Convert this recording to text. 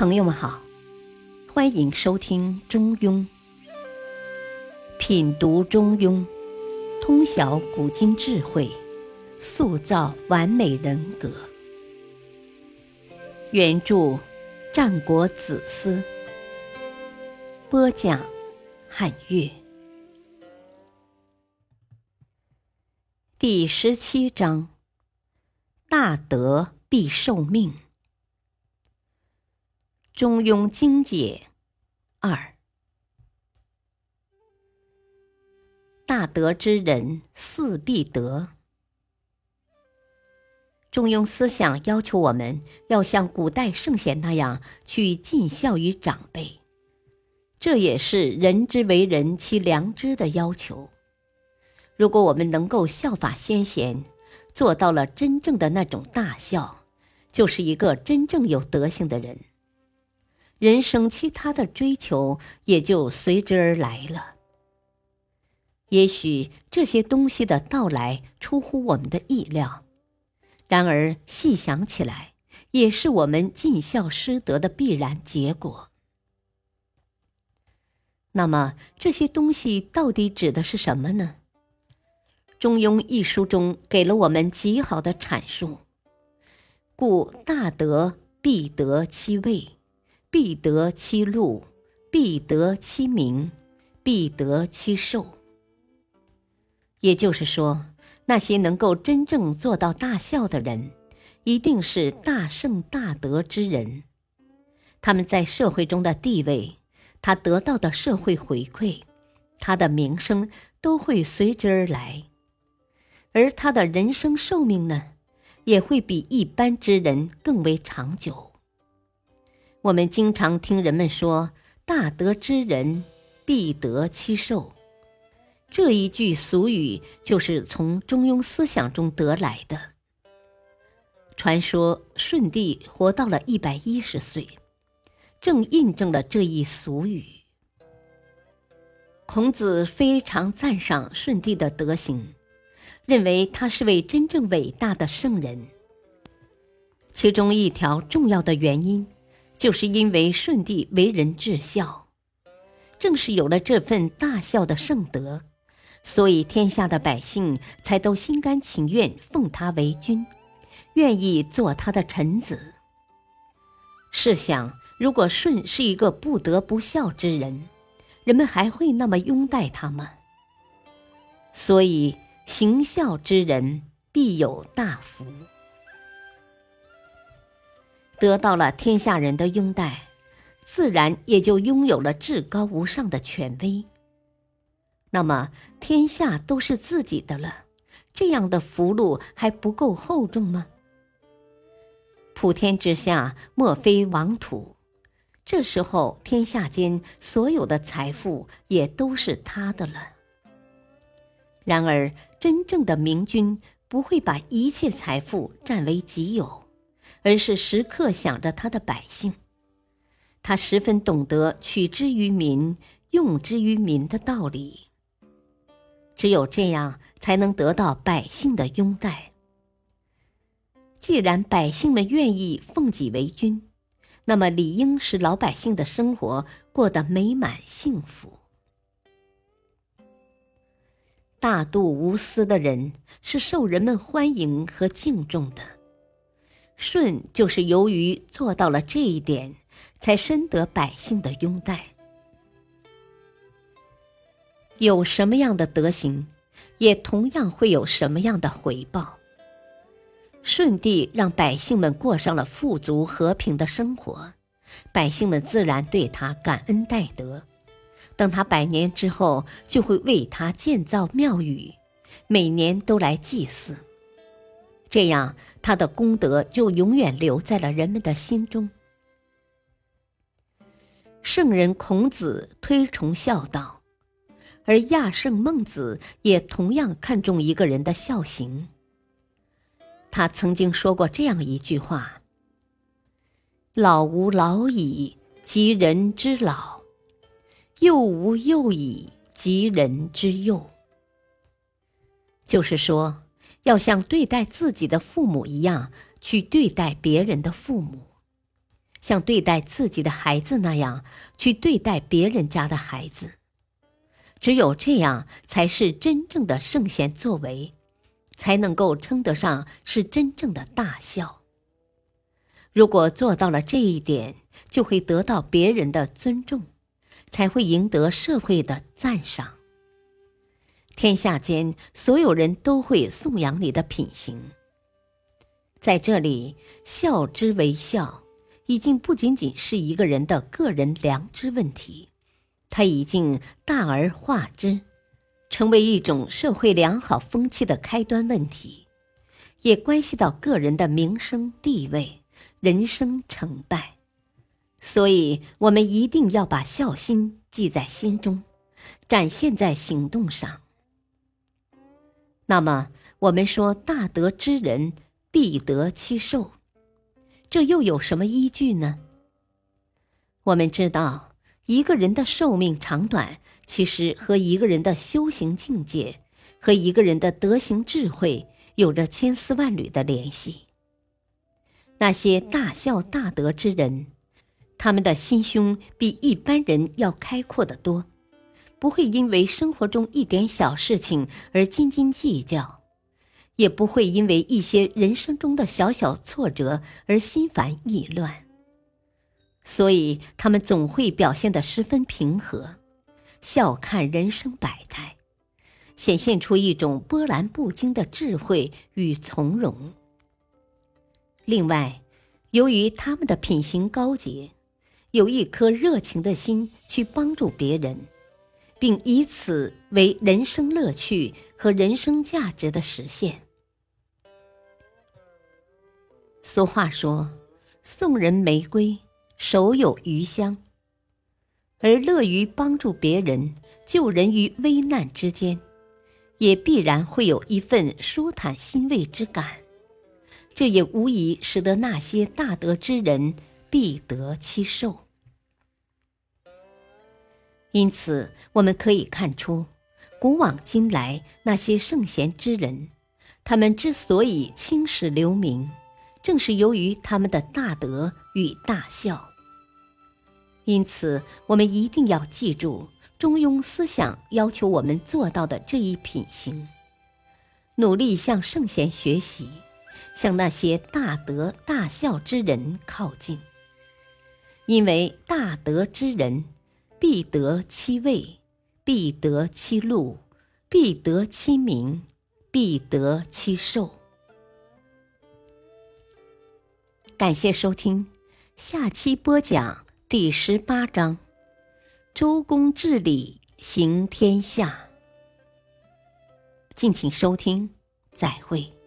朋友们好，欢迎收听《中庸》，品读《中庸》，通晓古今智慧，塑造完美人格。原著：战国子思，播讲：汉乐。第十七章：大德必受命。中庸精解二：大德之人，四必得。中庸思想要求我们要像古代圣贤那样去尽孝于长辈，这也是人之为人其良知的要求。如果我们能够效法先贤，做到了真正的那种大孝，就是一个真正有德行的人。人生其他的追求也就随之而来了。也许这些东西的到来出乎我们的意料，然而细想起来，也是我们尽孝师德的必然结果。那么这些东西到底指的是什么呢？《中庸》一书中给了我们极好的阐述。故大德必得其位。必得其禄，必得其名，必得其寿。也就是说，那些能够真正做到大孝的人，一定是大圣大德之人。他们在社会中的地位，他得到的社会回馈，他的名声都会随之而来，而他的人生寿命呢，也会比一般之人更为长久。我们经常听人们说“大德之人必得其寿”，这一句俗语就是从中庸思想中得来的。传说舜帝活到了一百一十岁，正印证了这一俗语。孔子非常赞赏舜帝的德行，认为他是位真正伟大的圣人。其中一条重要的原因。就是因为舜帝为人至孝，正是有了这份大孝的圣德，所以天下的百姓才都心甘情愿奉他为君，愿意做他的臣子。试想，如果舜是一个不得不孝之人，人们还会那么拥戴他吗？所以，行孝之人必有大福。得到了天下人的拥戴，自然也就拥有了至高无上的权威。那么，天下都是自己的了，这样的福禄还不够厚重吗？普天之下，莫非王土。这时候，天下间所有的财富也都是他的了。然而，真正的明君不会把一切财富占为己有。而是时刻想着他的百姓，他十分懂得取之于民、用之于民的道理。只有这样，才能得到百姓的拥戴。既然百姓们愿意奉己为君，那么理应使老百姓的生活过得美满幸福。大度无私的人是受人们欢迎和敬重的。舜就是由于做到了这一点，才深得百姓的拥戴。有什么样的德行，也同样会有什么样的回报。舜帝让百姓们过上了富足和平的生活，百姓们自然对他感恩戴德。等他百年之后，就会为他建造庙宇，每年都来祭祀。这样，他的功德就永远留在了人们的心中。圣人孔子推崇孝道，而亚圣孟子也同样看重一个人的孝行。他曾经说过这样一句话：“老吾老矣，及人之老；幼吾幼矣，及人之幼。”就是说。要像对待自己的父母一样去对待别人的父母，像对待自己的孩子那样去对待别人家的孩子。只有这样，才是真正的圣贤作为，才能够称得上是真正的大孝。如果做到了这一点，就会得到别人的尊重，才会赢得社会的赞赏。天下间所有人都会颂扬你的品行。在这里，孝之为孝，已经不仅仅是一个人的个人良知问题，它已经大而化之，成为一种社会良好风气的开端问题，也关系到个人的名声地位、人生成败。所以，我们一定要把孝心记在心中，展现在行动上。那么，我们说大德之人。必得其寿，这又有什么依据呢？我们知道，一个人的寿命长短，其实和一个人的修行境界和一个人的德行智慧有着千丝万缕的联系。那些大孝大德之人，他们的心胸比一般人要开阔得多，不会因为生活中一点小事情而斤斤计较。也不会因为一些人生中的小小挫折而心烦意乱，所以他们总会表现得十分平和，笑看人生百态，显现出一种波澜不惊的智慧与从容。另外，由于他们的品行高洁，有一颗热情的心去帮助别人，并以此为人生乐趣和人生价值的实现。俗话说：“送人玫瑰，手有余香。”而乐于帮助别人、救人于危难之间，也必然会有一份舒坦欣慰之感。这也无疑使得那些大德之人必得其寿。因此，我们可以看出，古往今来那些圣贤之人，他们之所以青史留名。正是由于他们的大德与大孝，因此我们一定要记住中庸思想要求我们做到的这一品行，努力向圣贤学习，向那些大德大孝之人靠近。因为大德之人，必得其位，必得其禄，必得其名，必得其寿。感谢收听，下期播讲第十八章：周公治理行天下。敬请收听，再会。